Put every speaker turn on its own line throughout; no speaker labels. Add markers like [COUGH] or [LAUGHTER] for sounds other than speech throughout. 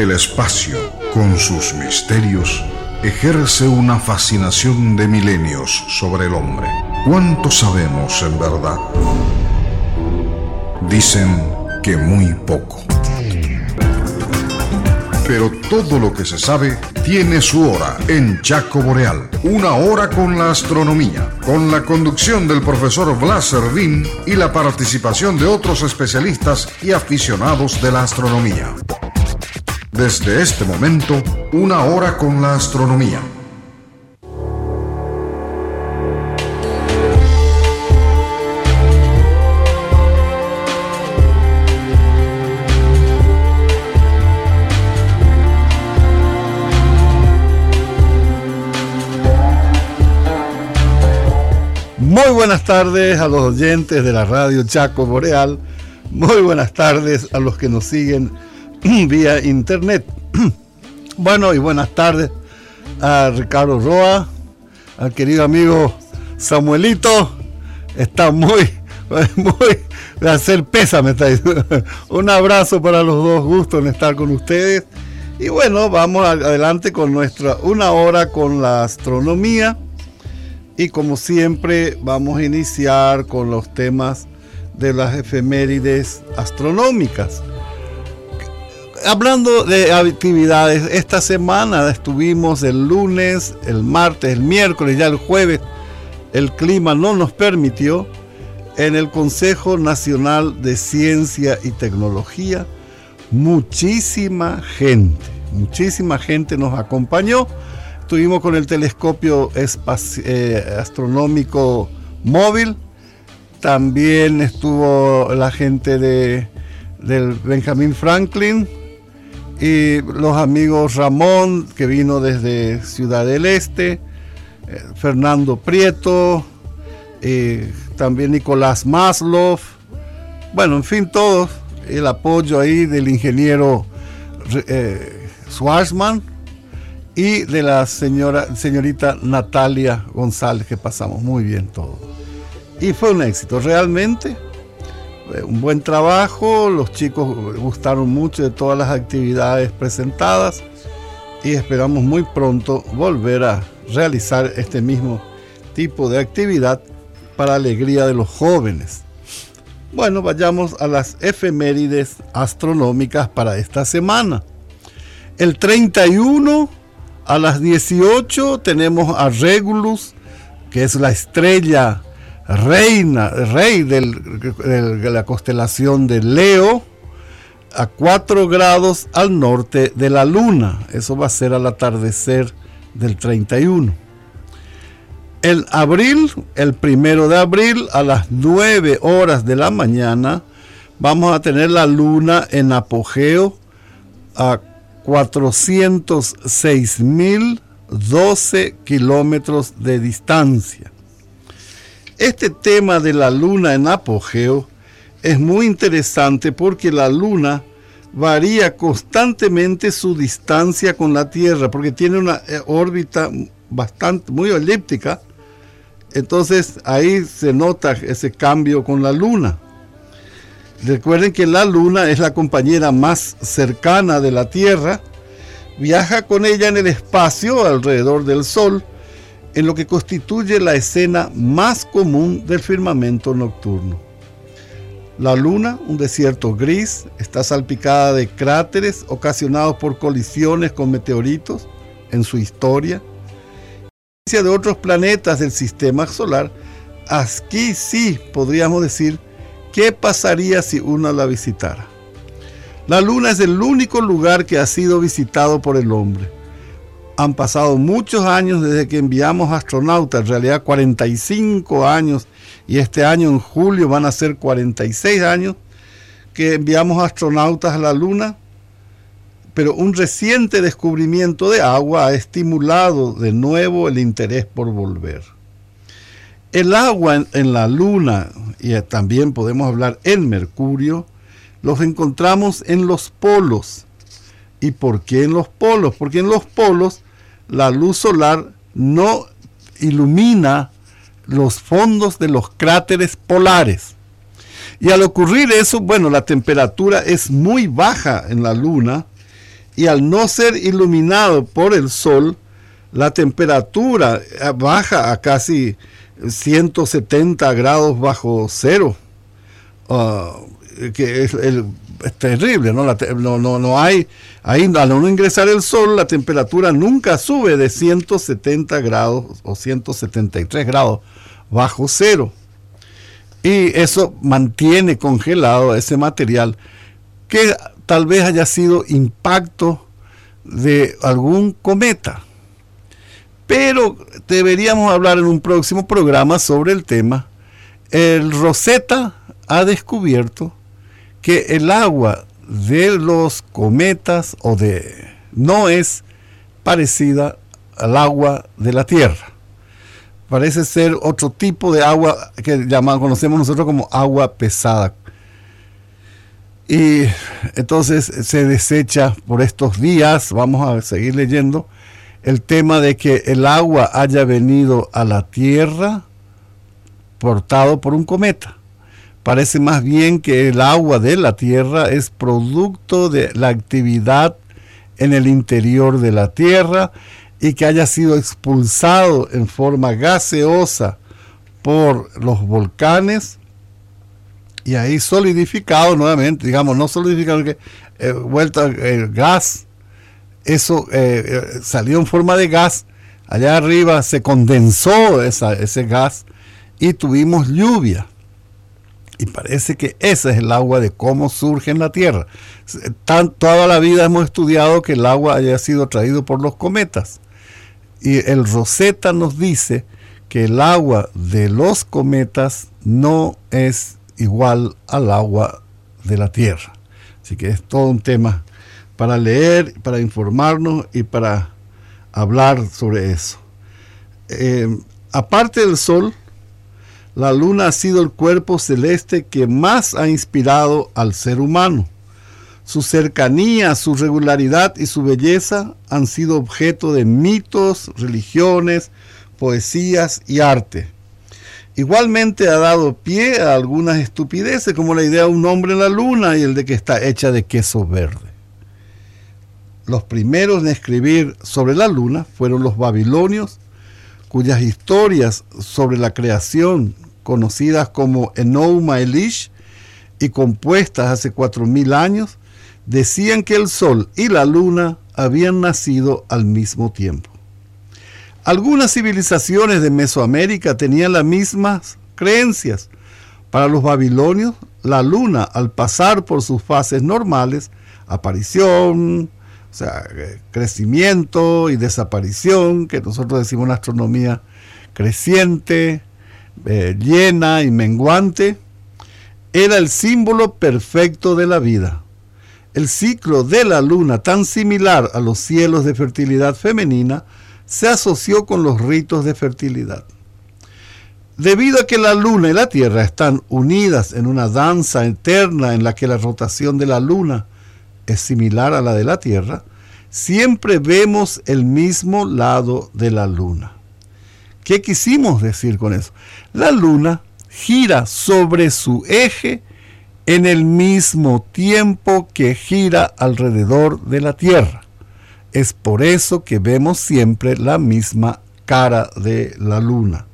El espacio, con sus misterios, ejerce una fascinación de milenios sobre el hombre. ¿Cuánto sabemos en verdad? Dicen que muy poco. Pero todo lo que se sabe tiene su hora en Chaco Boreal. Una hora con la astronomía, con la conducción del profesor Blas Servín y la participación de otros especialistas y aficionados de la astronomía. Desde este momento, una hora con la astronomía.
Muy buenas tardes a los oyentes de la radio Chaco Boreal. Muy buenas tardes a los que nos siguen [CLEARS THROAT] vía internet. [CLEARS THROAT] bueno, y buenas tardes a Ricardo Roa, al querido amigo Samuelito. Está muy, [LAUGHS] muy de hacer pésame. [LAUGHS] Un abrazo para los dos, gusto en estar con ustedes. Y bueno, vamos adelante con nuestra una hora con la astronomía. Y como siempre, vamos a iniciar con los temas de las efemérides astronómicas hablando de actividades, esta semana estuvimos el lunes, el martes, el miércoles, ya el jueves, el clima no nos permitió, en el Consejo Nacional de Ciencia y Tecnología, muchísima gente, muchísima gente nos acompañó. Estuvimos con el telescopio eh, astronómico móvil, también estuvo la gente de, del Benjamin Franklin, y los amigos Ramón, que vino desde Ciudad del Este, eh, Fernando Prieto, y también Nicolás Maslow, bueno, en fin, todos, el apoyo ahí del ingeniero eh, Schwarzman y de la señora, señorita Natalia González, que pasamos muy bien todos. Y fue un éxito, realmente eh, un buen trabajo, los chicos gustaron mucho de todas las actividades presentadas y esperamos muy pronto volver a realizar este mismo tipo de actividad para alegría de los jóvenes. Bueno, vayamos a las efemérides astronómicas para esta semana. El 31 a las 18 tenemos a Regulus, que es la estrella reina, rey de la constelación de Leo, a 4 grados al norte de la luna. Eso va a ser al atardecer del 31. En abril, el primero de abril, a las 9 horas de la mañana, vamos a tener la luna en apogeo a 406.012 kilómetros de distancia. Este tema de la luna en apogeo es muy interesante porque la luna varía constantemente su distancia con la Tierra, porque tiene una eh, órbita bastante, muy elíptica. Entonces ahí se nota ese cambio con la luna. Recuerden que la luna es la compañera más cercana de la Tierra, viaja con ella en el espacio alrededor del Sol en lo que constituye la escena más común del firmamento nocturno. La luna, un desierto gris, está salpicada de cráteres ocasionados por colisiones con meteoritos en su historia. de otros planetas del sistema solar, aquí sí podríamos decir qué pasaría si uno la visitara. La luna es el único lugar que ha sido visitado por el hombre han pasado muchos años desde que enviamos astronautas, en realidad 45 años, y este año en julio van a ser 46 años que enviamos astronautas a la Luna, pero un reciente descubrimiento de agua ha estimulado de nuevo el interés por volver. El agua en, la Luna, y también podemos hablar en Mercurio, los encontramos en los polos. ¿Y por qué en los polos? Porque en los polos la luz solar no ilumina los fondos de los cráteres polares. Y al ocurrir eso, bueno, la temperatura es muy baja en la Luna y al no ser iluminado por el sol, la temperatura baja a casi 170 grados bajo cero. Ah, que es, terrible, ¿no? no, no, hay, ahí al no ingresar el sol, la temperatura nunca sube de 170 grados o 173 grados bajo cero. Y eso mantiene congelado ese material que tal vez haya sido impacto de algún cometa. Pero deberíamos hablar en un próximo programa sobre el tema. El Rosetta ha descubierto que el agua de los cometas o de no es parecida al agua de la Tierra. Parece ser otro tipo de agua que llamamos, conocemos nosotros como agua pesada. Y entonces se desecha por estos días, vamos a seguir leyendo, el tema de que el agua haya venido a la Tierra portado por un cometa. Parece más bien que el agua de la Tierra es producto de la actividad en el interior de la Tierra y que haya sido expulsado en forma gaseosa por los volcanes y ahí solidificado nuevamente, digamos, no solidificado, que eh, vuelta el eh, gas, eso eh, salió en forma de gas, allá arriba se condensó ese gas y tuvimos lluvia. Y parece que ese es el agua de cómo surge en la Tierra. toda la vida hemos estudiado que el agua haya sido traído por los cometas. Y el Rosetta nos dice que el agua de los cometas no es igual al agua de la tierra. Así que es todo un tema para leer, para informarnos y para hablar sobre eso. Eh, aparte del Sol, la Luna ha sido el cuerpo celeste que más ha inspirado al ser humano. Su cercanía, su regularidad y su belleza han sido objeto de mitos, religiones, poesías y arte. Igualmente ha dado pie a algunas estupideces, como la idea de un hombre en la luna y el de que está hecha de queso verde. Los primeros en escribir sobre la luna fueron los babilonios, cuyas historias sobre la creación, conocidas como Enouma Elish y compuestas hace cuatro mil años, decían que el sol y la luna habían nacido al mismo tiempo. Algunas civilizaciones de Mesoamérica tenían las mismas creencias. Para los babilonios, la luna, al pasar por sus fases normales, aparición, o sea, crecimiento y desaparición, que nosotros decimos en astronomía creciente, eh, llena y menguante, era el símbolo perfecto de la vida. El ciclo de la luna, tan similar a los cielos de fertilidad femenina, se asoció con los ritos de fertilidad. Debido a que la luna y la tierra están unidas en una danza eterna en la que la rotación de la luna es similar a la de la tierra, siempre vemos el mismo lado de la luna. ¿Qué quisimos decir con eso? La luna gira sobre su eje en el mismo tiempo que gira alrededor de la Tierra. Es por eso que vemos siempre la misma cara de la luna.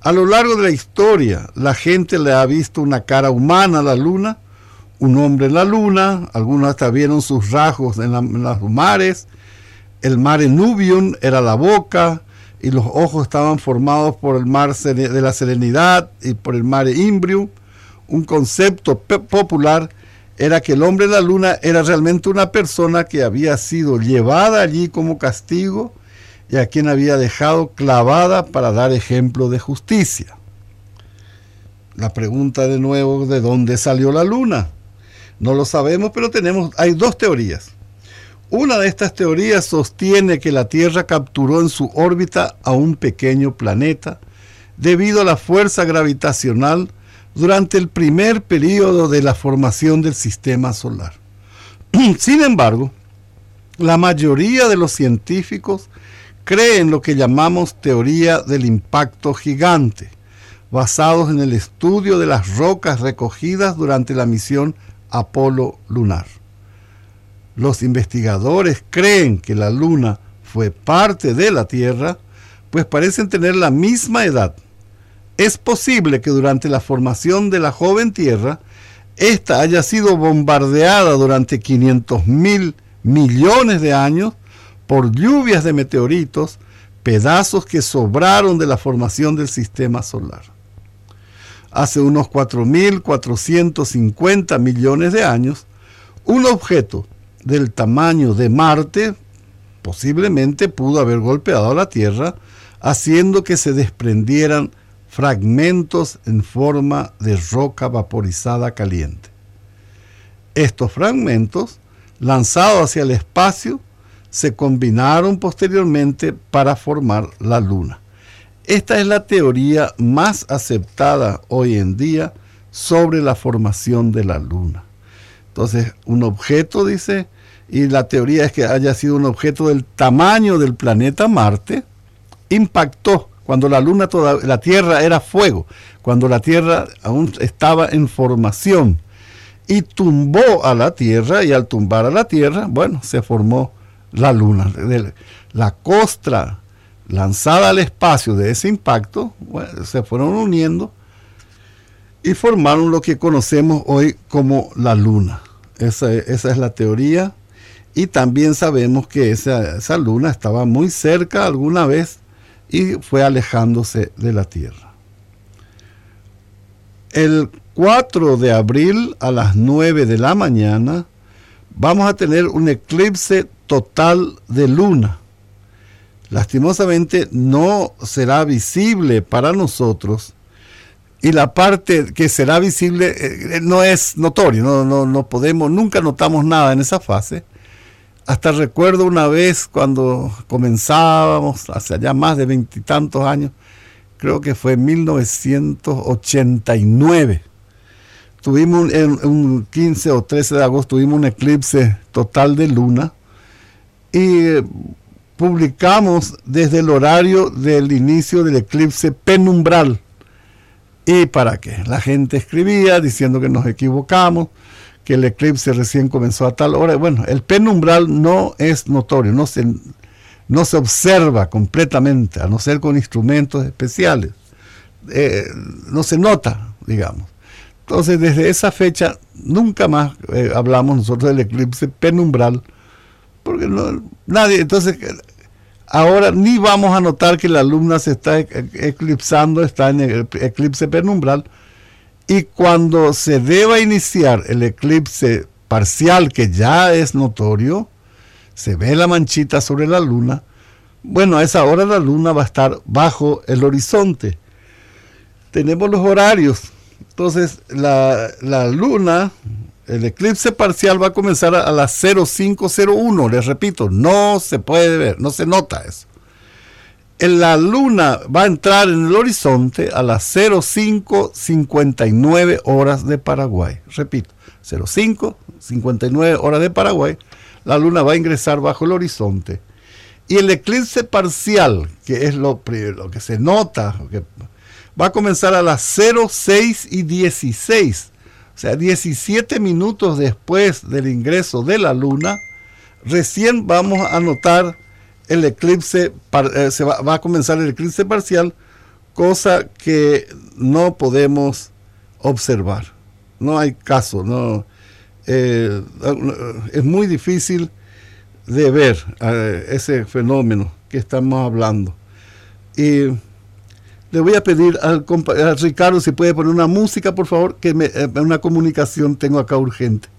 A lo largo de la historia, la gente le ha visto una cara humana a la luna, un hombre en la luna, algunos hasta vieron sus rasgos en, los mares, el mar Nubium era la boca y los ojos estaban formados por el mar de la Serenidad y por el mar Imbrium, un concepto popular era que el hombre de la luna era realmente una persona que había sido llevada allí como castigo y a quien había dejado clavada para dar ejemplo de justicia. La pregunta de nuevo, ¿de dónde salió la luna? No lo sabemos, pero tenemos, hay dos teorías. Una de estas teorías sostiene que la Tierra capturó en su órbita a un pequeño planeta debido a la fuerza gravitacional durante el primer periodo de la formación del sistema solar. [CLEARS THROAT] Sin embargo, la mayoría de los científicos creen lo que llamamos teoría del impacto gigante, basados en el estudio de las rocas recogidas durante la misión Apolo lunar. Los investigadores creen que la Luna fue parte de la Tierra, pues parecen tener la misma edad. Es posible que durante la formación de la joven Tierra, ésta haya sido bombardeada durante 500 mil millones de años por lluvias de meteoritos, pedazos que sobraron de la formación del sistema solar. Hace unos 4.450 millones de años, un objeto del tamaño de Marte posiblemente pudo haber golpeado a la Tierra, haciendo que se desprendieran fragmentos en forma de roca vaporizada caliente. Estos fragmentos, lanzados hacia el espacio, se combinaron posteriormente para formar la Luna. Esta es la teoría más aceptada hoy en día sobre la formación de la Luna. Entonces, un objeto, dice, y la teoría es que haya sido un objeto del tamaño del planeta Marte, impactó cuando la Luna, toda, la Tierra era fuego, cuando la Tierra aún estaba en formación, y tumbó a la Tierra, y al tumbar a la Tierra, bueno, se formó la Luna. La costra lanzada al espacio de ese impacto, se fueron uniendo y formaron lo que conocemos hoy como la luna. Esa, es la teoría. Y también sabemos que esa, esa luna estaba muy cerca alguna vez y fue alejándose de la Tierra. El 4 de abril a las 9 de la mañana vamos a tener un eclipse total de luna. Lastimosamente no será visible para nosotros y la parte que será visible eh, no es notorio, no, no, no podemos, nunca notamos nada en esa fase. Hasta recuerdo una vez cuando comenzábamos, hace ya más de veintitantos años, creo que fue en 1989. Tuvimos en un 15 o 13 de agosto, tuvimos un eclipse total de luna y publicamos desde el horario del inicio del eclipse penumbral ¿Y para qué? La gente escribía diciendo que nos equivocamos, que el eclipse recién comenzó a tal hora. Bueno, el penumbral no es notorio, no se, no se observa completamente, a no ser con instrumentos especiales. Eh, no se nota, digamos. Entonces, desde esa fecha, nunca más eh, hablamos nosotros del eclipse penumbral, porque nadie, entonces Ahora ni vamos a notar que la luna se está eclipsando, está en el eclipse penumbral. Y cuando se deba iniciar el eclipse parcial, que ya es notorio, se ve la manchita sobre la luna. Bueno, a esa hora la luna va a estar bajo el horizonte. Tenemos los horarios. Entonces, la, la luna el eclipse parcial va a comenzar a, las 0501, les repito, no se puede ver, no se nota eso. La luna va a entrar en el horizonte a las 0559 horas de Paraguay. Repito, 0559 horas de Paraguay, la luna va a ingresar bajo el horizonte. Y el eclipse parcial, que es lo, que se nota, va a comenzar a las 06 y 16 o sea, 17 minutos después del ingreso de la luna, recién vamos a notar el eclipse, eh, se va, a comenzar el eclipse parcial, cosa que no podemos observar. No hay caso, no, eh, es muy difícil de ver eh, ese fenómeno que estamos hablando. Y le voy a pedir al, a Ricardo si puede poner una música, por favor, que me, eh, una comunicación tengo acá urgente.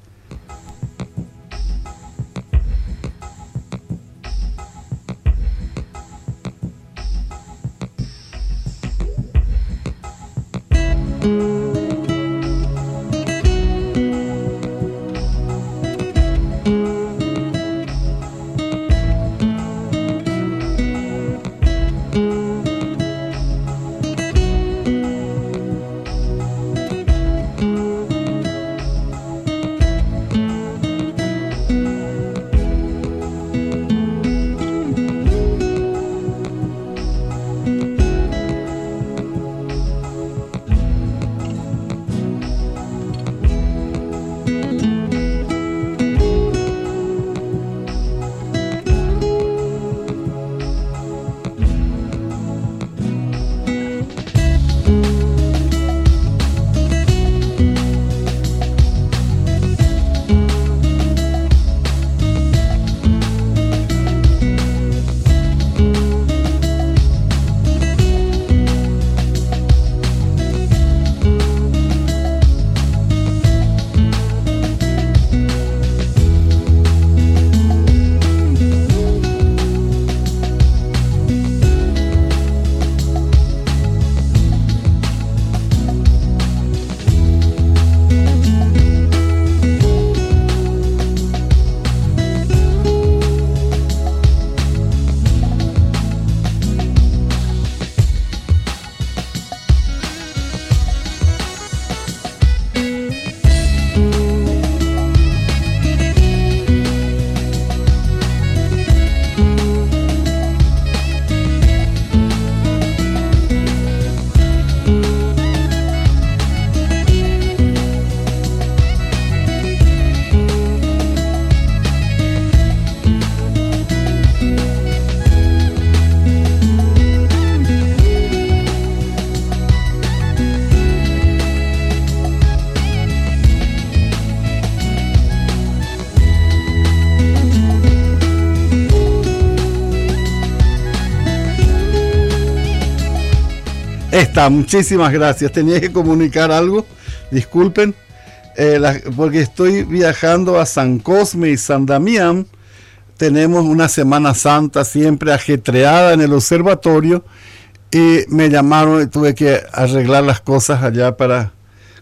Muchísimas gracias. Tenía que comunicar algo, disculpen, eh, porque estoy viajando a San Cosme y San Damián. Tenemos una Semana Santa siempre ajetreada en el observatorio. Y me llamaron y tuve que arreglar las cosas allá para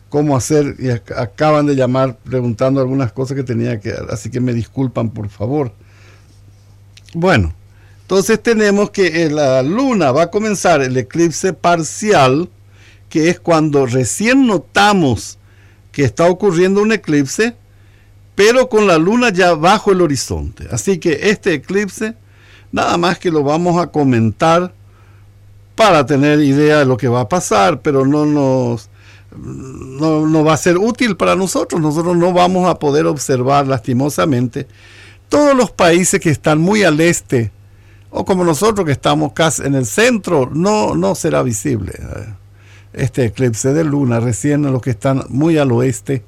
cómo hacer. Y acaban de llamar preguntando algunas cosas que tenía que, así que me disculpan por favor. Bueno, entonces tenemos que la luna va a comenzar el eclipse parcial, que es cuando recién notamos que está ocurriendo un eclipse, pero con la luna ya bajo el horizonte. Así que este eclipse, nada más que lo vamos a comentar para tener idea de lo que va a pasar, pero no nos no, no, va a ser útil para nosotros. Nosotros no vamos a poder observar lastimosamente todos los países que están muy al este o como nosotros que estamos casi en el centro, no, no será visible este eclipse de luna. Recién los que están muy al oeste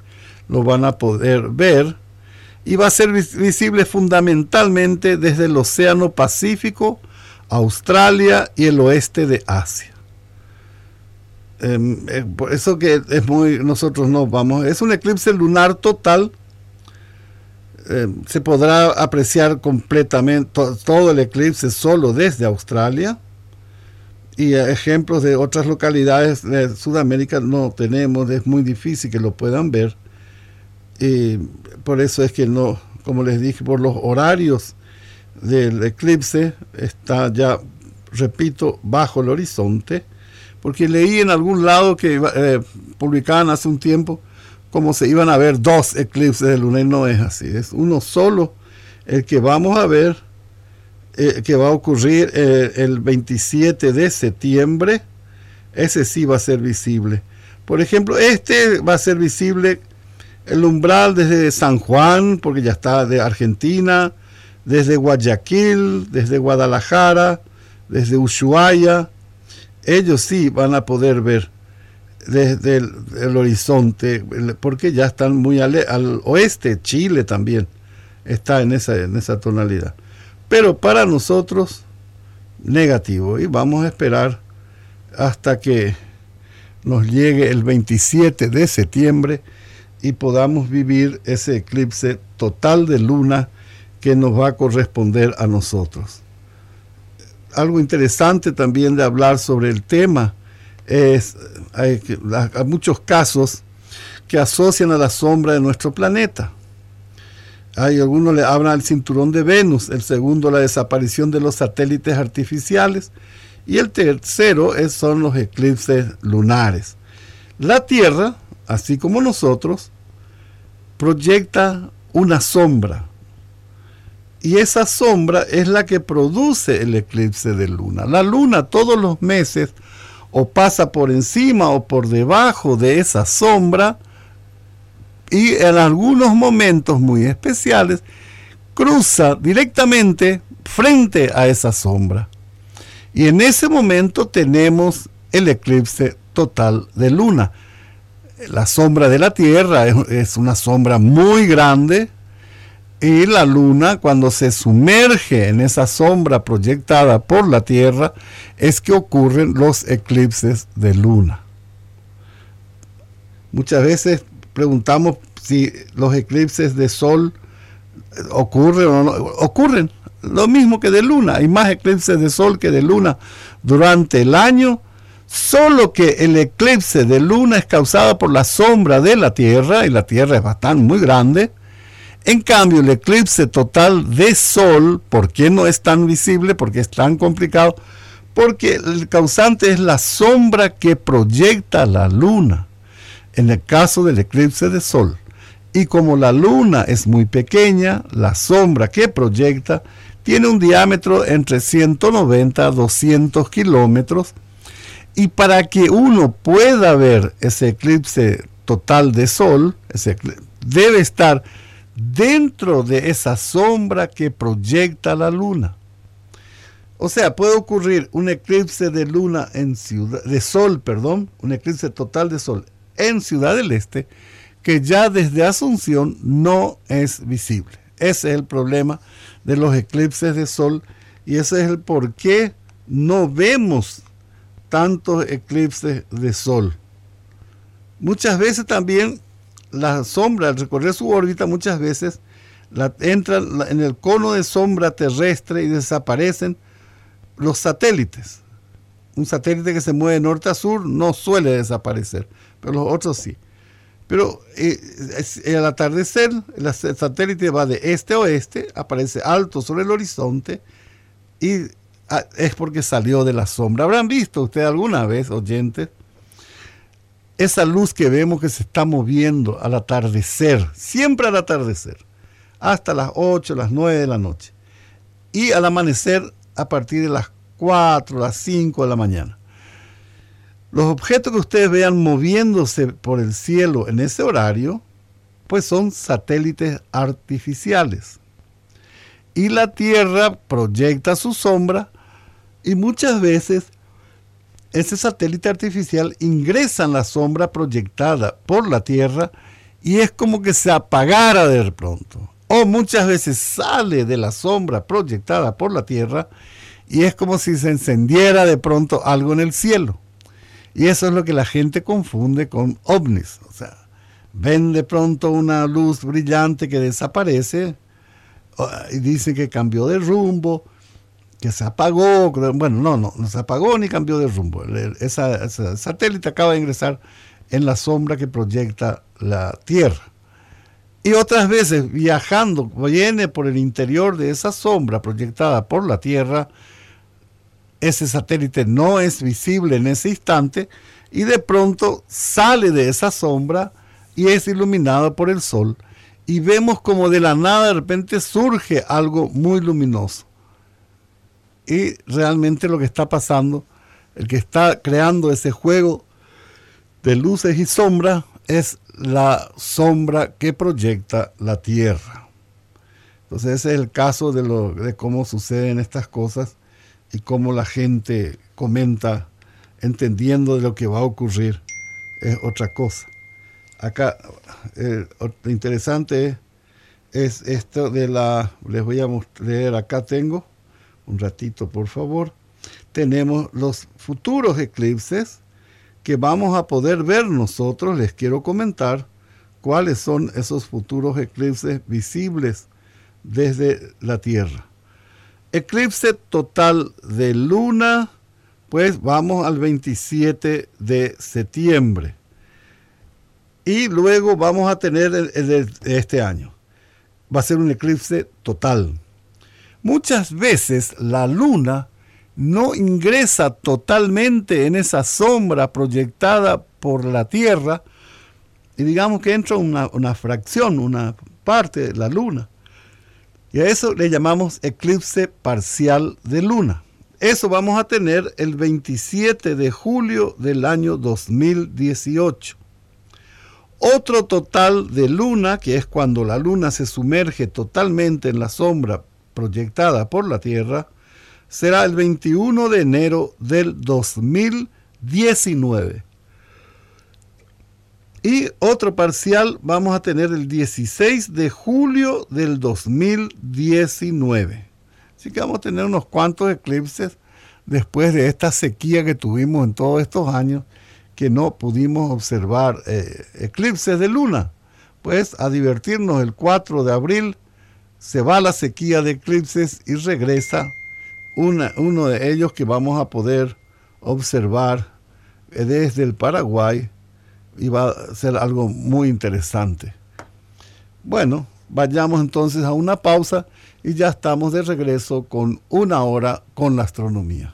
lo van a poder ver y va a ser visible fundamentalmente desde el Océano Pacífico, Australia y el oeste de Asia. Em, eh, por eso que nosotros no vamos, es un eclipse lunar total eh, se podrá apreciar completamente todo el eclipse solo desde Australia. Y ejemplos de otras localidades de Sudamérica no tenemos, es muy difícil que lo puedan ver. Y por eso es que no, como les dije, por los horarios del eclipse está ya, repito, bajo el horizonte. Porque leí en algún lado que eh, publicaban hace un tiempo como se iban a ver dos eclipses de luna y no es así, es uno solo el que vamos a ver, eh, que va a ocurrir eh, el 27 de septiembre, ese sí va a ser visible. Por ejemplo, este va a ser visible el umbral desde San Juan, porque ya está de Argentina, desde Guayaquil, desde Guadalajara, desde Ushuaia, ellos sí van a poder ver desde el, horizonte, porque ya están muy al, oeste, Chile también está en esa, en esa tonalidad. Pero para nosotros, negativo. Y vamos a esperar hasta que nos llegue el 27 de septiembre y podamos vivir ese eclipse total de luna que nos va a corresponder a nosotros. Algo interesante también de hablar sobre el tema hay, muchos casos que asocian a la sombra de nuestro planeta. Hay algunos le hablan al cinturón de Venus, el segundo la desaparición de los satélites artificiales y el tercero es, son los eclipses lunares. La Tierra, así como nosotros, proyecta una sombra y esa sombra es la que produce el eclipse de luna. La luna todos los meses o pasa por encima o por debajo de esa sombra y en algunos momentos muy especiales cruza directamente frente a esa sombra. Y en ese momento tenemos el eclipse total de luna. La sombra de la Tierra es, una sombra muy grande, y la luna, cuando se sumerge en esa sombra proyectada por la Tierra, es que ocurren los eclipses de luna. Muchas veces preguntamos si los eclipses de sol ocurren o no. Ocurren lo mismo que de luna. Hay más eclipses de sol que de luna durante el año. Solo que el eclipse de luna es causado por la sombra de la Tierra, y la Tierra es bastante muy grande, en cambio, el eclipse total de Sol, ¿por qué no es tan visible? Porque es tan complicado. Porque el causante es la sombra que proyecta la luna. En el caso del eclipse de Sol. Y como la luna es muy pequeña, la sombra que proyecta tiene un diámetro entre 190 a 200 kilómetros. Y para que uno pueda ver ese eclipse total de Sol, debe estar dentro de esa sombra que proyecta la luna. O sea, puede ocurrir un eclipse de luna en ciudad de sol, perdón, un eclipse total de sol en Ciudad del Este que ya desde Asunción no es visible. Ese es el problema de los eclipses de sol y ese es el por qué no vemos tantos eclipses de sol. Muchas veces también la sombra, al recorrer su órbita, muchas veces la, entran en el cono de sombra terrestre y desaparecen los satélites. Un satélite que se mueve de norte a sur no suele desaparecer, pero los otros sí. Pero eh, al atardecer, el satélite va de este a oeste, aparece alto sobre el horizonte y ah, es porque salió de la sombra. ¿Habrán visto usted alguna vez, oyentes, esa luz que vemos que se está moviendo al atardecer, siempre al atardecer, hasta las 8, las 9 de la noche. Y al amanecer a partir de las 4, las 5 de la mañana. Los objetos que ustedes vean moviéndose por el cielo en ese horario, pues son satélites artificiales. Y la Tierra proyecta su sombra y muchas veces ese satélite artificial ingresa en la sombra proyectada por la Tierra y es como que se apagara de pronto. O muchas veces sale de la sombra proyectada por la Tierra y es como si se encendiera de pronto algo en el cielo. Y eso es lo que la gente confunde con ovnis. O sea, ven de pronto una luz brillante que desaparece y dice que cambió de rumbo que se apagó, bueno, no, no, no se apagó ni cambió de rumbo. Esa, satélite acaba de ingresar en la sombra que proyecta la Tierra. Y otras veces, viajando, viene por el interior de esa sombra proyectada por la Tierra, ese satélite no es visible en ese instante y de pronto sale de esa sombra y es iluminado por el sol y vemos como de la nada de repente surge algo muy luminoso y realmente lo que está pasando, el que está creando ese juego de luces y sombras es la sombra que proyecta la Tierra. Entonces ese es el caso de, lo, de cómo suceden estas cosas y cómo la gente comenta entendiendo de lo que va a ocurrir es otra cosa. Acá, eh, lo interesante es, es, esto de la, les voy a leer, acá tengo, un ratito por favor, tenemos los futuros eclipses que vamos a poder ver nosotros. Les quiero comentar cuáles son esos futuros eclipses visibles desde la Tierra. Eclipse total de luna, pues vamos al 27 de septiembre. Y luego vamos a tener el de este año. Va a ser un eclipse total. Muchas veces la luna no ingresa totalmente en esa sombra proyectada por la Tierra y digamos que entra una, fracción, una parte de la luna. Y a eso le llamamos eclipse parcial de luna. Eso vamos a tener el 27 de julio del año 2018. Otro total de luna, que es cuando la luna se sumerge totalmente en la sombra proyectada por la Tierra será el 21 de enero del 2019. Y otro parcial vamos a tener el 16 de julio del 2019. Así que vamos a tener unos cuantos eclipses después de esta sequía que tuvimos en todos estos años que no pudimos observar eh, eclipses de luna. Pues a divertirnos el 4 de abril se va la sequía de eclipses y regresa uno de ellos que vamos a poder observar desde el Paraguay y va a ser algo muy interesante. Bueno, vayamos entonces a una pausa y ya estamos de regreso con una hora con la astronomía.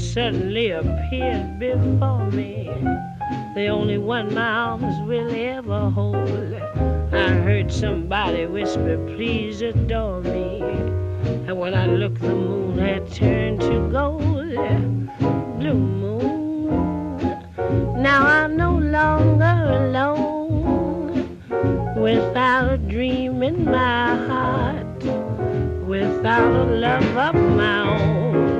Suddenly appeared before me the only one my arms will ever hold. I heard somebody whisper, please adore me. And when I looked, the moon had turned to gold. Blue moon, now I'm no longer alone. Without a dream in my heart, without a love of my own.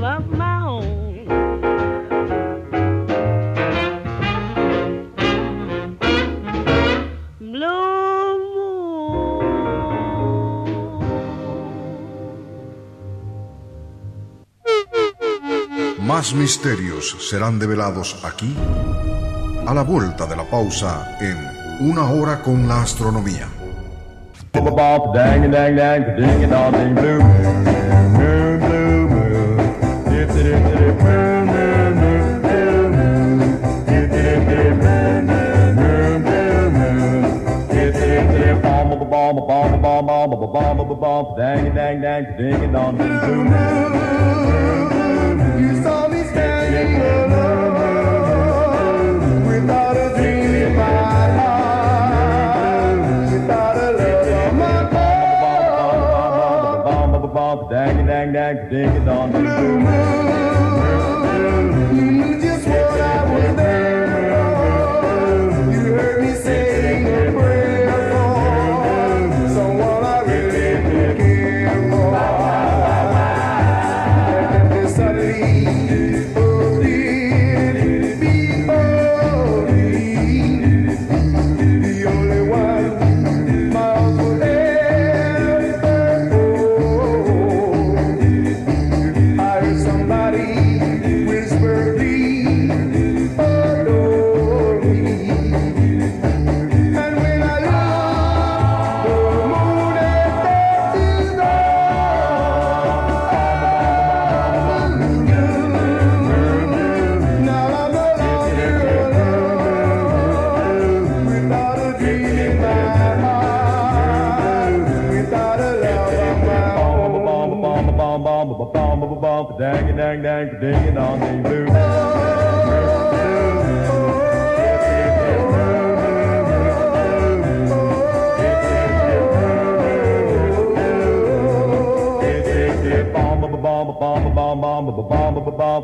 Más misterios serán develados aquí a
la vuelta de la pausa en Una hora con la astronomía.
It on blue
moon.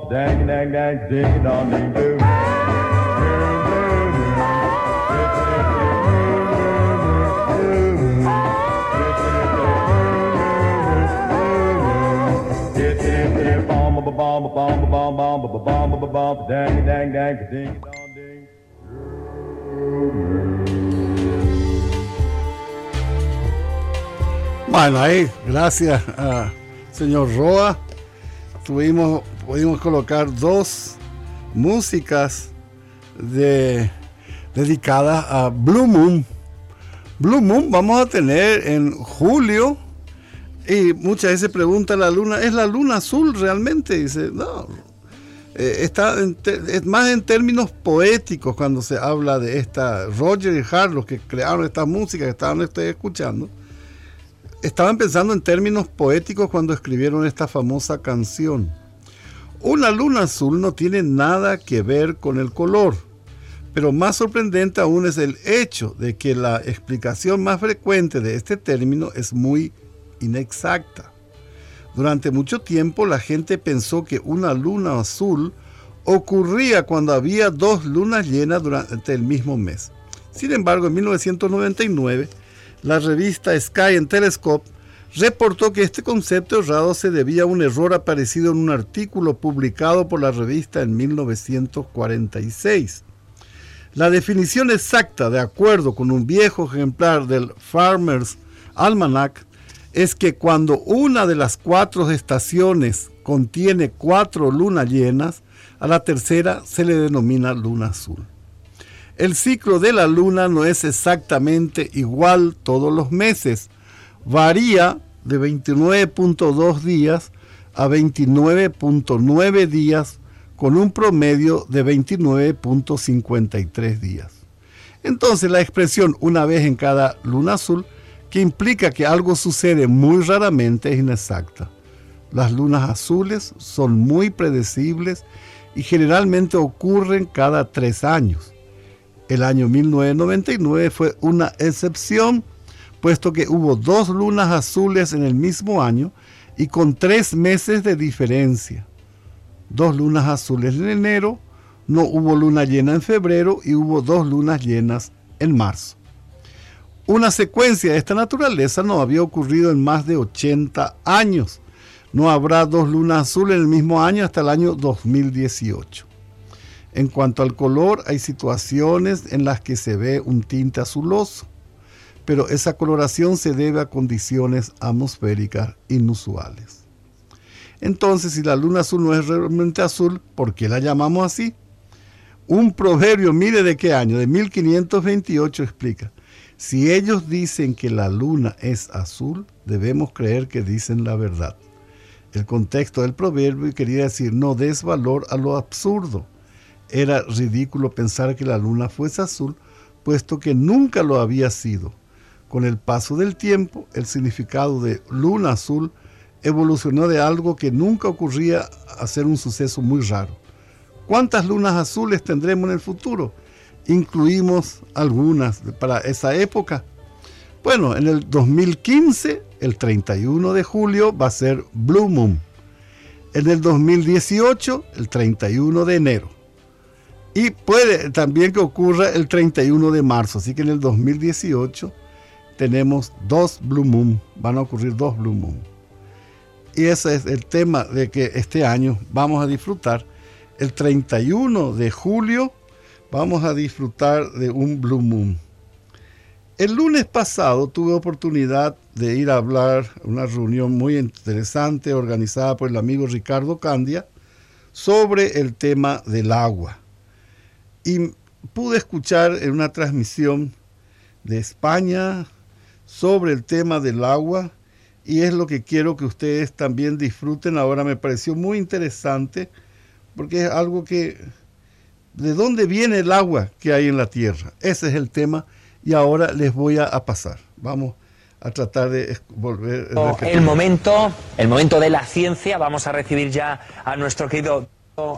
Dang, dang, dang, ding dong, ding.
Bueno, ahí, gracias a señor Roa, tuvimos, pudimos colocar dos músicas de, dedicadas a Blue Moon. Blue Moon vamos a tener en julio y muchas veces pregunta la luna, ¿es la luna azul realmente? Dice, no, eh, está en es más en términos poéticos cuando se habla de esta, Roger y Hart, los que crearon esta música que estaban escuchando, estaban pensando en términos poéticos cuando escribieron esta famosa canción. Una luna azul no tiene nada que ver con el color, pero más sorprendente aún es el hecho de que la explicación más frecuente de este término es muy inexacta. Durante mucho tiempo la gente pensó que una luna azul ocurría cuando había dos lunas llenas durante el mismo mes. Sin embargo, en 1999, la revista Sky and Telescope reportó que este concepto errado se debía a un error aparecido en un artículo publicado por la revista en 1946. La definición exacta, de acuerdo con un viejo ejemplar del Farmer's Almanac, es que cuando una de las cuatro estaciones contiene cuatro lunas llenas, a la tercera se le denomina luna azul. El ciclo de la luna no es exactamente igual todos los meses. Varía de 29.2 días a 29.9 días con un promedio de 29.53 días. Entonces la expresión una vez en cada luna azul, que implica que algo sucede muy raramente, es inexacta. Las lunas azules son muy predecibles y generalmente ocurren cada tres años. El año 1999 fue una excepción, puesto que hubo dos lunas azules en el mismo año y con tres meses de diferencia. Dos lunas azules en enero, no hubo luna llena en febrero y hubo dos lunas llenas en marzo. Una secuencia de esta naturaleza no había ocurrido en más de 80 años. No habrá dos lunas azules en el mismo año hasta el año 2018. En cuanto al color, hay situaciones en las que se ve un tinte azuloso, pero esa coloración se debe a condiciones atmosféricas inusuales. Entonces, si la luna azul no es realmente azul, ¿por qué la llamamos así? Un proverbio, mire de qué año, de 1528 explica, si ellos dicen que la luna es azul, debemos creer que dicen la verdad. El contexto del proverbio quería decir no des valor a lo absurdo. Era ridículo pensar que la luna fuese azul, puesto que nunca lo había sido. Con el paso del tiempo, el significado de luna azul evolucionó de algo que nunca ocurría a ser un suceso muy raro. ¿Cuántas lunas azules tendremos en el futuro? Incluimos algunas para esa época. Bueno, en el 2015, el 31 de julio, va a ser Blue Moon. En el 2018, el 31 de enero. Y puede también que ocurra el 31 de marzo. Así que en el 2018 tenemos dos Blue Moon. Van a ocurrir dos Blue Moon. Y ese es el tema de que este año vamos a disfrutar. El 31 de julio vamos a disfrutar de un Blue Moon. El lunes pasado tuve oportunidad de ir a hablar una reunión muy interesante organizada por el amigo Ricardo Candia sobre el tema del agua. Y pude escuchar en una transmisión de España sobre el tema del agua y es lo que quiero que ustedes también disfruten. Ahora me pareció muy interesante porque es algo que... ¿De dónde viene el agua que hay en la tierra? Ese es el tema y ahora les voy a, a pasar. Vamos a tratar de volver. repetir.
El momento, el momento de la ciencia, vamos a recibir ya a nuestro querido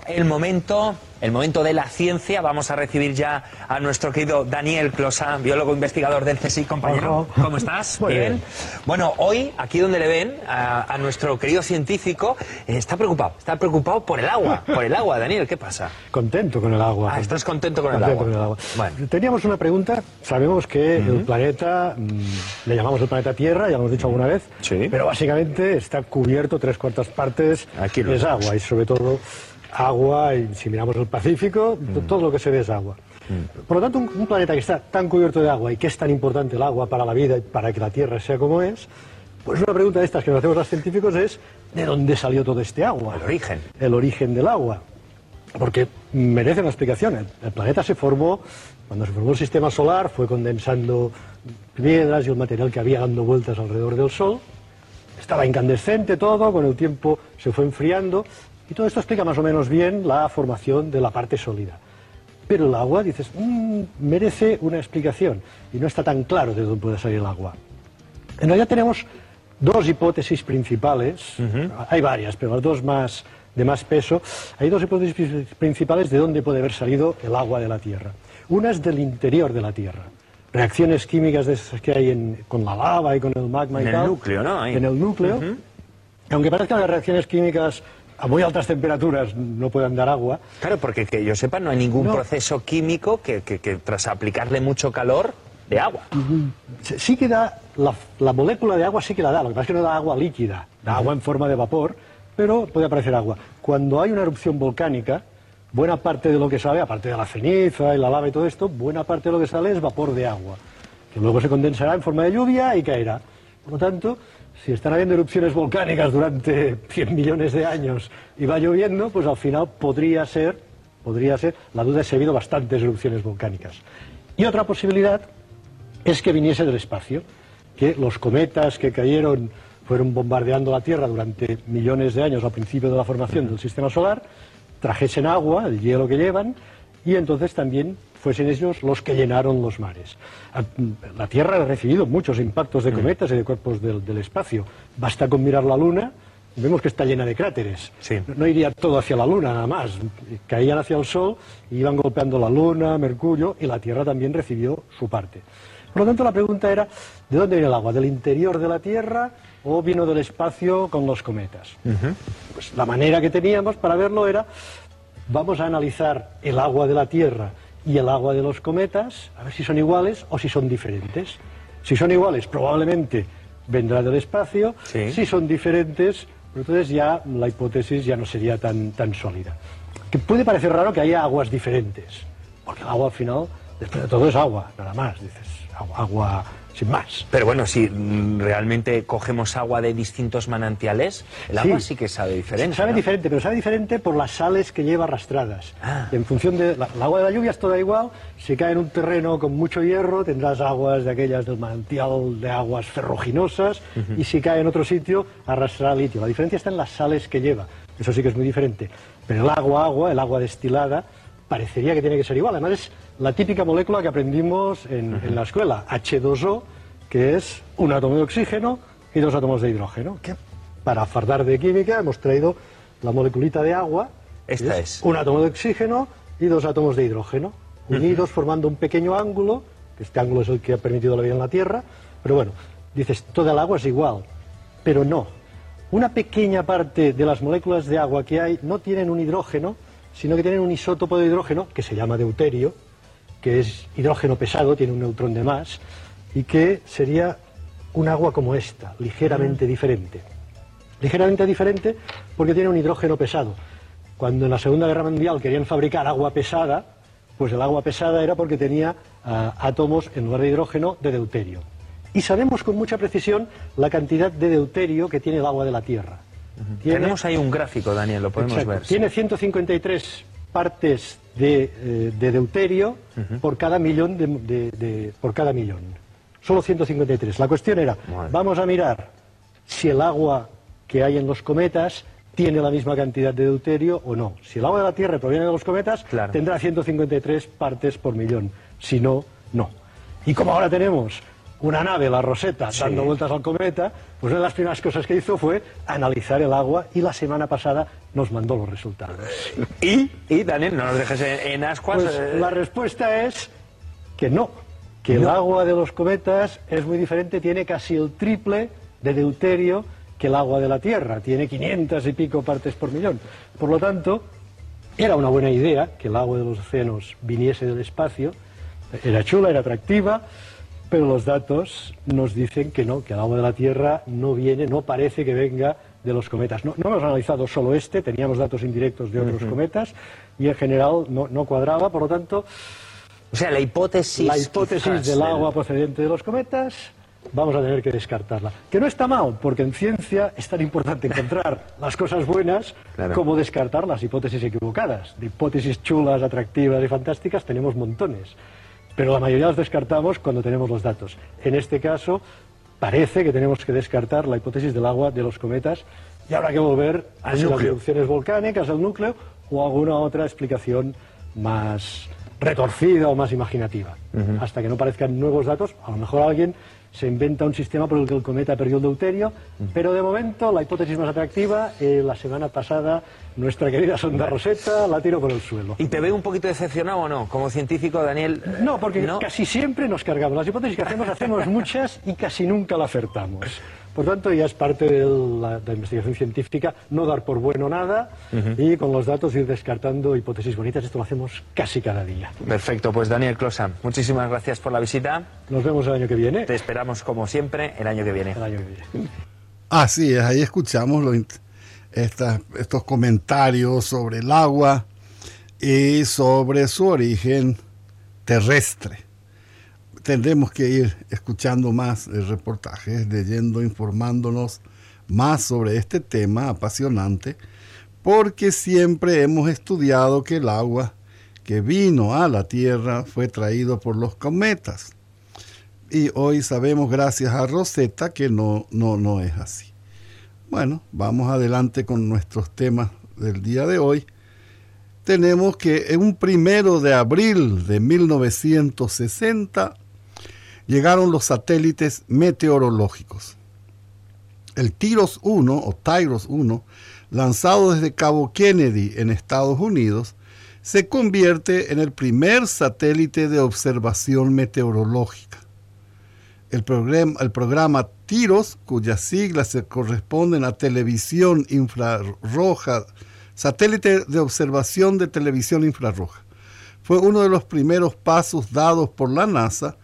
el momento, el momento de la ciencia, vamos a recibir ya a nuestro querido Daniel Closa, biólogo investigador del CSIC, compañero. ¿Cómo estás?
Muy
bien.
bien.
Bueno, hoy, aquí donde le ven, a, a nuestro querido científico, eh, está preocupado, está preocupado por el agua, por el agua, Daniel, ¿qué pasa?
Contento con el agua.
Ah, estás contento con el agua.
con el agua.
Bueno.
Teníamos una pregunta. Sabemos que el planeta, mm, le llamamos el planeta Tierra, ya lo hemos dicho alguna vez,
Sí.
pero básicamente está cubierto tres cuartas partes
Aquí
es agua y sobre todo agua, y si miramos el Pacífico, to- todo lo que se ve es agua. Por lo tanto, un, un planeta que está tan cubierto de agua y que es tan importante el agua para la vida y para que la Tierra sea como es, pues una pregunta de estas que nos hacemos los científicos es, ¿de dónde salió todo este agua?
El origen.
El origen del agua. Porque merece una explicación. El, el planeta se formó, cuando se formó el sistema solar, fue condensando piedras y el material que había dando vueltas alrededor del Sol. Estaba incandescente todo, con el tiempo se fue enfriando y todo esto explica más o menos bien la formación de la parte sólida. Pero el agua, dices, "Mm, merece una explicación y no está tan claro de dónde puede salir el agua. En realidad tenemos dos hipótesis principales, hay varias, pero las dos más de más peso, hay dos hipótesis pri- principales de dónde puede haber salido el agua de la Tierra. Una es del interior de la Tierra, reacciones químicas de esas que hay en- con la lava y con el magma
En
y
el
tal.
núcleo, ¿no? Ahí.
En el núcleo. Aunque parezcan las reacciones químicas a muy altas temperaturas no puedan dar agua,
Claro, porque que yo sepa, no hay ningún
No.
proceso químico que, que- que tras aplicarle mucho calor de agua.
Sí que da, la, la molécula de agua sí que la da, lo que pasa es que no da agua líquida, da agua en forma de vapor, pero puede aparecer agua. Cuando hay una erupción volcánica, buena parte de lo que sale, aparte de la ceniza y la lava y todo esto, buena parte de lo que sale es vapor de agua, que luego se condensará en forma de lluvia y caerá. Por lo tanto, si están habiendo erupciones volcánicas durante 100 millones de años y va lloviendo, pues al final podría ser, podría ser, la duda es si ha habido bastantes erupciones volcánicas. Y otra posibilidad es que viniese del espacio, que los cometas que cayeron fueron bombardeando la Tierra durante millones de años al principio de la formación del sistema solar, trajesen agua, el hielo que llevan, y entonces también fuesen ellos los que llenaron los mares. Ah, La Tierra ha recibido muchos impactos de cometas y de cuerpos del, del espacio. Basta con mirar la Luna, vemos que está llena de cráteres.
Sí.
No iría todo hacia la Luna nada más. Caían hacia el Sol iban golpeando la Luna, Mercurio, y la Tierra también recibió su parte. Por lo tanto, la pregunta era, ¿de dónde viene el agua? ¿Del interior de la Tierra o vino del espacio con los cometas? Pues la manera que teníamos para verlo era, vamos a analizar el agua de la Tierra y el agua de los cometas, a ver si son iguales o si son diferentes. Si son iguales, probablemente vendrá del espacio.
Sí.
Si son diferentes, entonces ya la hipótesis ya no sería tan, tan sólida. Que puede parecer raro que haya aguas diferentes, porque el agua al final, después de todo, es agua, nada más. Dices, agua, agua sin más.
Pero bueno, si mm, realmente cogemos agua de distintos manantiales, el agua
Sí.
que sabe diferente.
Sabe
¿no?
diferente, pero sabe diferente por las sales que lleva arrastradas.
Ah.
En función de. La, el agua de la lluvia es toda igual. Si cae en un terreno con mucho hierro, tendrás aguas de aquellas del manantial de aguas ferruginosas. Y si cae en otro sitio, arrastrará litio. La diferencia está en las sales que lleva. Eso sí que es muy diferente. Pero el agua, agua, el agua destilada, parecería que tiene que ser igual. Además, es la típica molécula que aprendimos en, en la escuela, H2O, que es un átomo de oxígeno y dos átomos de hidrógeno. Que para fardar de química hemos traído la moleculita de agua,
Esta es.
un átomo de oxígeno y dos átomos de hidrógeno, unidos formando un pequeño ángulo, que este ángulo es el que ha permitido la vida en la Tierra, pero bueno, dices, toda el agua es igual, pero no. Una pequeña parte de las moléculas de agua que hay no tienen un hidrógeno, sino que tienen un isótopo de hidrógeno, que se llama deuterio, que es hidrógeno pesado, tiene un neutrón de más, y que sería un agua como esta, ligeramente diferente. Ligeramente diferente porque tiene un hidrógeno pesado. Cuando en la Segunda Guerra Mundial querían fabricar agua pesada, pues el agua pesada era porque tenía ah, átomos en lugar de hidrógeno de deuterio. Y sabemos con mucha precisión la cantidad de deuterio que tiene el agua de la Tierra. Tiene-
Tenemos ahí un gráfico, Daniel, lo podemos
Exacto.
ver. sí.
Tiene 153 partes de, eh, de deuterio por cada millón de, de- de- por cada millón. Solo 153. La cuestión era,
Madre.
vamos a mirar si el agua que hay en los cometas tiene la misma cantidad de deuterio o no. Si el agua de la Tierra proviene de los cometas,
Claro.
tendrá 153 partes por millón. Si no, no. Y como ahora tenemos una nave, la Rosetta,
Sí.
dando vueltas al cometa, pues una de las primeras cosas que hizo fue analizar el agua y la semana pasada nos mandó los resultados.
Y, y, Daniel, no nos dejes en, en ascuas.
Pues
eh,
la respuesta es que no, que el agua de los cometas es muy diferente, tiene casi el triple de deuterio que el agua de la Tierra, tiene 500 y pico partes por millón. Por lo tanto, era una buena idea que el agua de los océanos viniese del espacio, era chula, era atractiva, pero los datos nos dicen que no, que el agua de la Tierra no viene, no parece que venga de los cometas. No, no hemos analizado solo este, teníamos datos indirectos de otros cometas y en general no, no cuadraba, por lo tanto,
O sea, la hipótesis.
la hipótesis del agua procedente de los cometas vamos a tener que descartarla. Que no está mal, porque en ciencia es tan importante encontrar [LAUGHS] las cosas buenas
Claro.
como descartar las hipótesis equivocadas. De hipótesis chulas, atractivas y fantásticas tenemos montones, pero la mayoría las descartamos cuando tenemos los datos. En este caso, parece que tenemos que descartar la hipótesis del agua de los cometas y habrá que volver a las erupciones volcánicas, al núcleo o alguna otra explicación más retorcida o más imaginativa. Hasta que no parezcan nuevos datos, a lo mejor alguien se inventa un sistema por el que el cometa perdió el deuterio, pero de momento la hipótesis más atractiva, eh, la semana pasada nuestra querida sonda Rosetta la tiró por el suelo.
¿Y te veo un poquito decepcionado o no? Como científico, Daniel. eh,
No, porque
¿no?
casi siempre nos cargamos. Las hipótesis que hacemos, hacemos muchas y casi nunca la acertamos. Por tanto, ya es parte de la, de la investigación científica no dar por bueno nada y con los datos ir descartando hipótesis bonitas. Esto lo hacemos casi cada día.
Perfecto, pues Daniel Closa, muchísimas gracias por la visita.
Nos vemos el año que viene.
Te esperamos, como siempre, el año que viene.
El año que viene.
Así es, ahí escuchamos lo int- esta- estos comentarios sobre el agua y sobre su origen terrestre. Tendremos que ir escuchando más eh, reportajes, leyendo, informándonos más sobre este tema apasionante, porque siempre hemos estudiado que el agua que vino a la Tierra fue traído por los cometas. Y hoy sabemos, gracias a Rosetta, que no, no, no es así. Bueno, vamos adelante con nuestros temas del día de hoy. Tenemos que en un primero de abril de 1960 llegaron los satélites meteorológicos. El Tiros 1 o Tyros 1, lanzado desde Cabo Kennedy en Estados Unidos, se convierte en el primer satélite de observación meteorológica. El programa, el programa TIROS, cuyas siglas se corresponden a televisión infrarroja, satélite de observación de televisión infrarroja, fue uno de los primeros pasos dados por la NASA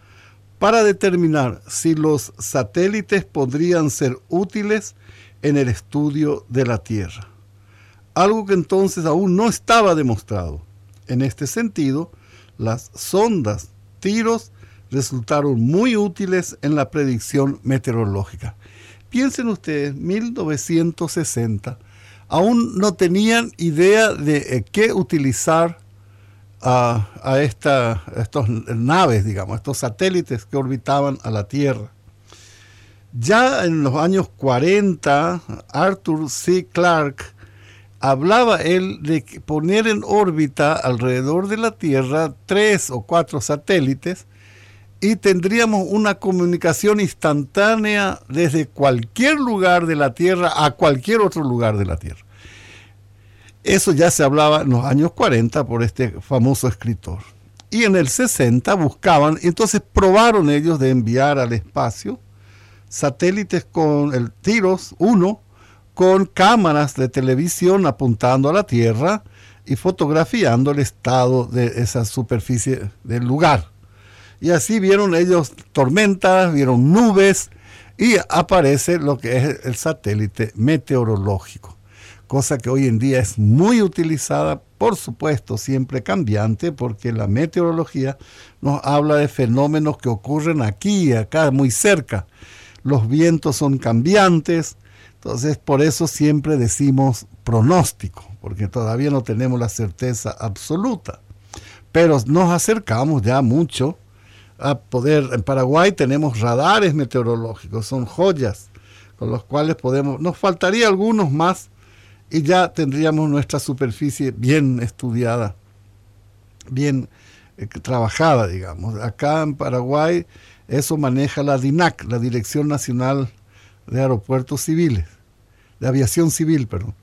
para determinar si los satélites podrían ser útiles en el estudio de la Tierra. Algo que entonces aún no estaba demostrado. En este sentido, las sondas TIROS resultaron muy útiles en la predicción meteorológica. Piensen ustedes, 1960, aún no tenían idea de eh, qué utilizar a, a esta, a estos naves, digamos, estos satélites que orbitaban a la Tierra. Ya en los años 40, Arthur C. Clarke hablaba él de poner en órbita alrededor de la Tierra tres o cuatro satélites y tendríamos una comunicación instantánea desde cualquier lugar de la Tierra a cualquier otro lugar de la Tierra. Eso ya se hablaba en los años 40 por este famoso escritor. Y en el 60 buscaban, entonces probaron ellos de enviar al espacio satélites con el Tiros 1 con cámaras de televisión apuntando a la Tierra y fotografiando el estado de esa superficie del lugar. Y así vieron ellos tormentas, vieron nubes y aparece lo que es el satélite meteorológico, cosa que hoy en día es muy utilizada, por supuesto, siempre cambiante, porque la meteorología nos habla de fenómenos que ocurren aquí, acá, muy cerca. Los vientos son cambiantes, entonces por eso siempre decimos pronóstico, porque todavía no tenemos la certeza absoluta. Pero nos acercamos ya mucho a poder, en Paraguay tenemos radares meteorológicos, son joyas con los cuales podemos, nos faltaría algunos más y ya tendríamos nuestra superficie bien estudiada, bien eh, trabajada, digamos. Acá en Paraguay eso maneja la DINAC, la Dirección Nacional de Aeropuertos Civiles, de Aviación Civil, perdón.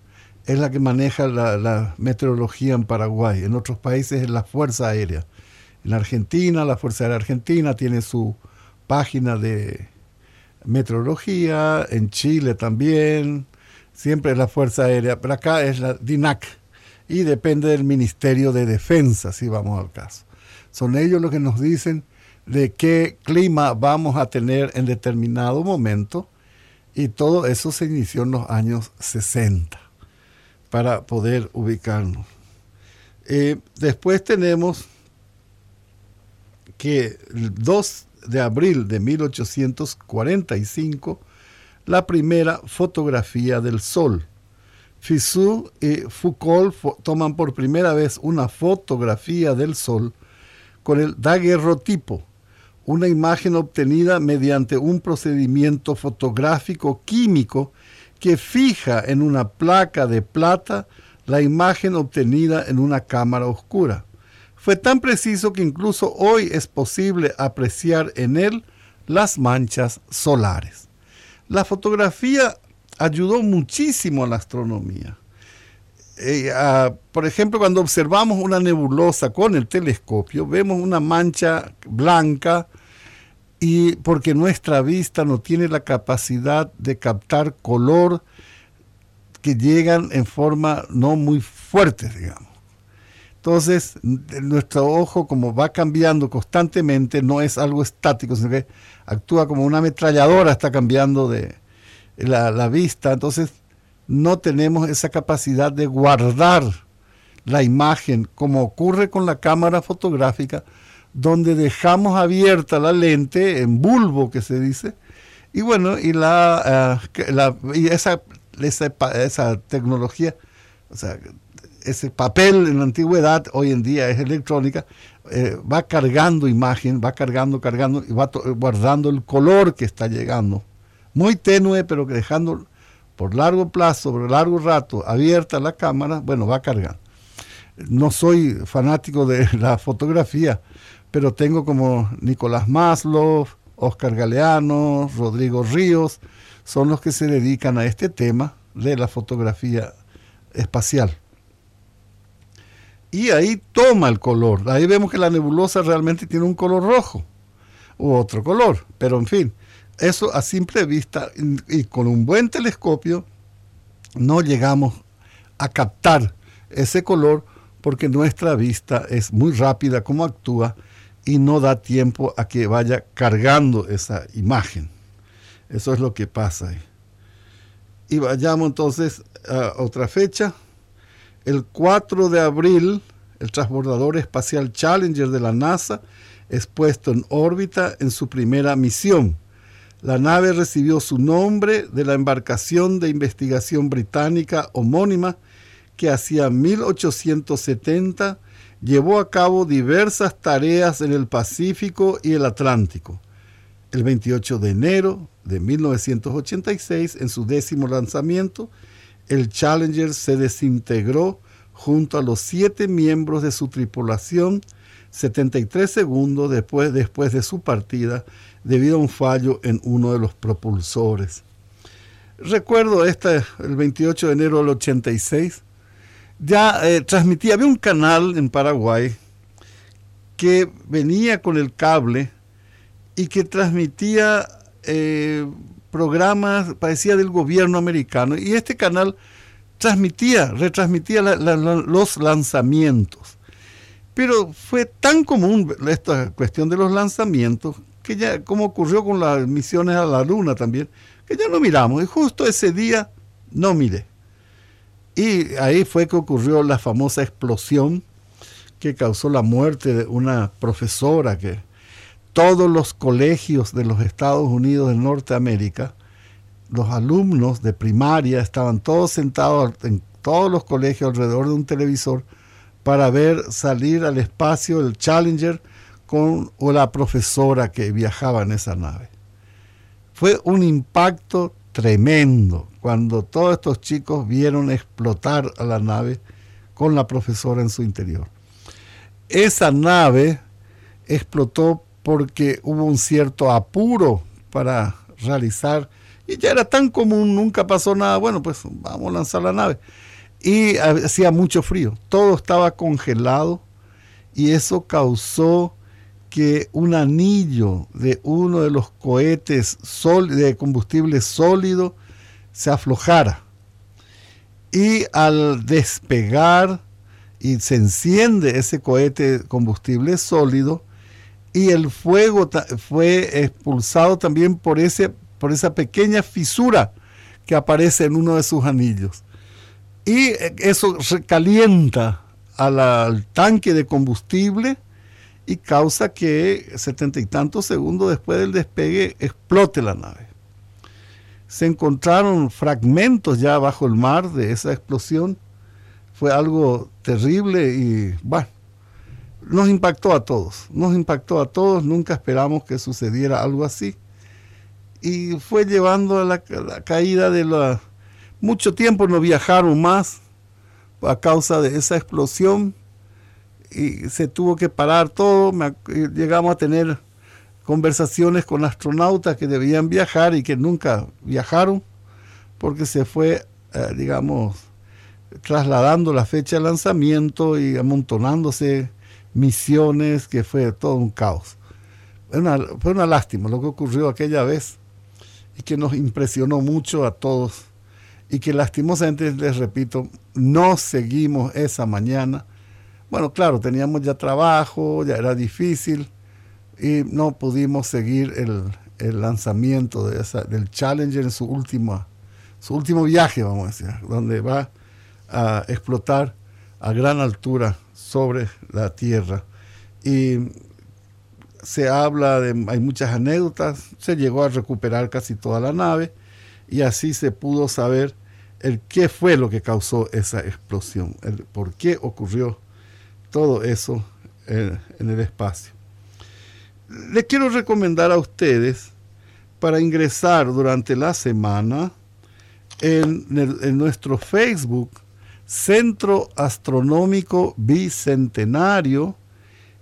Es la que maneja la, la meteorología en Paraguay. En otros países es la Fuerza Aérea. En Argentina, la Fuerza Aérea Argentina tiene su página de meteorología, en Chile también, siempre es la Fuerza Aérea, pero acá es la DINAC y depende del Ministerio de Defensa, si vamos al caso. Son ellos los que nos dicen de qué clima vamos a tener en determinado momento Y todo eso se inició en los años 60 para poder ubicarnos. Eh, después tenemos que el 2 de abril de 1845, la primera fotografía del Sol. Fizeau y Foucault fo- toman por primera vez una fotografía del Sol con el daguerrotipo, una imagen obtenida mediante un procedimiento fotográfico químico que fija en una placa de plata la imagen obtenida en una cámara oscura. Fue tan preciso que incluso hoy es posible apreciar en él las manchas solares. La fotografía ayudó muchísimo a la astronomía. Eh, por ejemplo, cuando observamos una nebulosa con el telescopio, vemos una mancha blanca y porque nuestra vista no tiene la capacidad de captar color que llegan en forma no muy fuerte, digamos. Entonces, nuestro ojo, como va cambiando constantemente, no es algo estático, sino que actúa como una ametralladora, está cambiando de la, vista. Entonces, no tenemos esa capacidad de guardar la imagen, como ocurre con la cámara fotográfica, donde dejamos abierta la lente, en bulbo que se dice, y bueno, y la, que- la- y esa, esa, esa tecnología, o sea, ese papel en la antigüedad, hoy en día es electrónica, eh, va cargando imagen, va cargando, cargando, y va to- guardando el color que está llegando. Muy tenue, pero que dejando por largo plazo, por largo rato, abierta la cámara, bueno, va cargando. No soy fanático de [LAUGHS] la fotografía, pero tengo como Nicolás Maslow, Oscar Galeano, Rodrigo Ríos, son los que se dedican a este tema de la fotografía espacial. Y ahí toma el color. Ahí vemos que la nebulosa realmente tiene un color rojo u otro color. Pero en fin, eso a simple vista y con un buen telescopio no llegamos a captar ese color porque nuestra vista es muy rápida como actúa y no da tiempo a que vaya cargando esa imagen. Eso es lo que pasa ahí. Y vayamos entonces a otra fecha. El 4 de abril, el transbordador espacial Challenger de la NASA es puesto en órbita en su primera misión. La nave recibió su nombre de la embarcación de investigación británica homónima que hacia 1870 llevó a cabo diversas tareas en el Pacífico y el Atlántico. El 28 de enero de 1986, en su décimo lanzamiento, el Challenger se desintegró junto a los siete miembros de su tripulación 73 segundos después, después de su partida debido a un fallo en uno de los propulsores. Recuerdo este, el 28 de enero del 86, ya eh, transmitía, había un canal en Paraguay que venía con el cable y que transmitía eh, programas, parecía del gobierno americano, y este canal transmitía, retransmitía los lanzamientos. Pero fue tan común esta cuestión de los lanzamientos, que ya, como ocurrió con las misiones a la Luna también, que ya no miramos, y justo ese día no miré. Y ahí fue que ocurrió la famosa explosión que causó la muerte de una profesora que todos los colegios de los Estados Unidos de Norteamérica, los alumnos de primaria estaban todos sentados en todos los colegios alrededor de un televisor para ver salir al espacio el Challenger con o la profesora que viajaba en esa nave. Fue un impacto tremendo cuando todos estos chicos vieron explotar a la nave con la profesora en su interior. Esa nave explotó porque hubo un cierto apuro para realizar y ya era tan común, nunca pasó nada, bueno, pues vamos a lanzar la nave. Y hacía mucho frío, todo estaba congelado y eso causó que un anillo de uno de los cohetes de combustible sólido se aflojara. Y al despegar y se enciende ese cohete de combustible sólido y el fuego fue expulsado también por ese por esa pequeña fisura que aparece en uno de sus anillos. Y eh, eso calienta al tanque de combustible y causa que setenta y tantos segundos después del despegue explote la nave. Se encontraron fragmentos ya bajo el mar de esa explosión. Fue algo terrible y bueno, nos impactó a todos, nos impactó a todos, nunca esperamos que sucediera algo así. Y fue llevando a la, caída de la... Mucho tiempo no viajaron más a causa de esa explosión y se tuvo que parar todo. Ac- llegamos a tener conversaciones con astronautas que debían viajar y que nunca viajaron porque se fue, eh, digamos, trasladando la fecha de lanzamiento y amontonándose misiones, que fue todo un caos. Fue una, lástima lo que ocurrió aquella vez y que nos impresionó mucho a todos y que lastimosamente, les repito, no seguimos esa mañana. Bueno, claro, teníamos ya trabajo, ya era difícil y no pudimos seguir el, el lanzamiento de esa, del Challenger en su, última, su último viaje, vamos a decir, donde va a explotar a gran altura sobre la Tierra. Y se habla de, hay muchas anécdotas, se llegó a recuperar casi toda la nave y así se pudo saber el qué fue lo que causó esa explosión, el por qué ocurrió todo eso en, en el espacio. Les quiero recomendar a ustedes para ingresar durante la semana en, el- en nuestro Facebook Centro Astronómico Bicentenario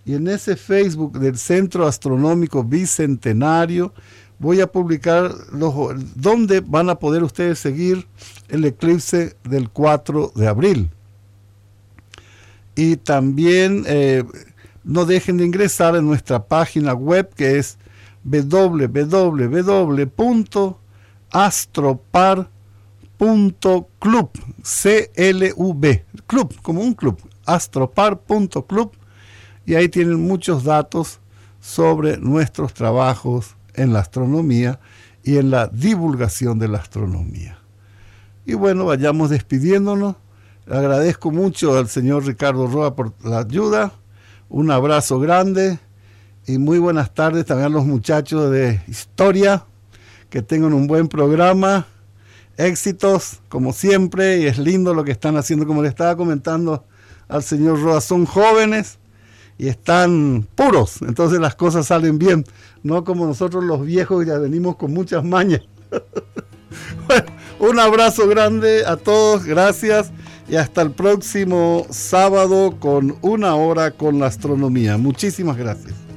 y en ese Facebook del Centro Astronómico Bicentenario voy a publicar los, dónde van a poder ustedes seguir el eclipse del 4 de abril. Y también eh, no dejen de ingresar en nuestra página web que es www.astropar.club, C-L-U-B, club, como un club, astropar.club, y ahí tienen muchos datos sobre nuestros trabajos en la astronomía y en la divulgación de la astronomía. Y bueno, vayamos despidiéndonos. Le agradezco mucho al señor Ricardo Roa por la ayuda. Un abrazo grande y muy buenas tardes también a los muchachos de historia. Que tengan un buen programa. Éxitos, como siempre, y es lindo lo que están haciendo, como le estaba comentando al señor Roa. Son jóvenes y están puros, entonces las cosas salen bien, no como nosotros los viejos ya venimos con muchas mañas. [LAUGHS] Bueno, un abrazo grande a todos, gracias y hasta el próximo sábado con una hora con la astronomía. Muchísimas gracias.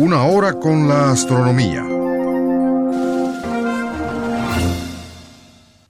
Una Hora con la Astronomía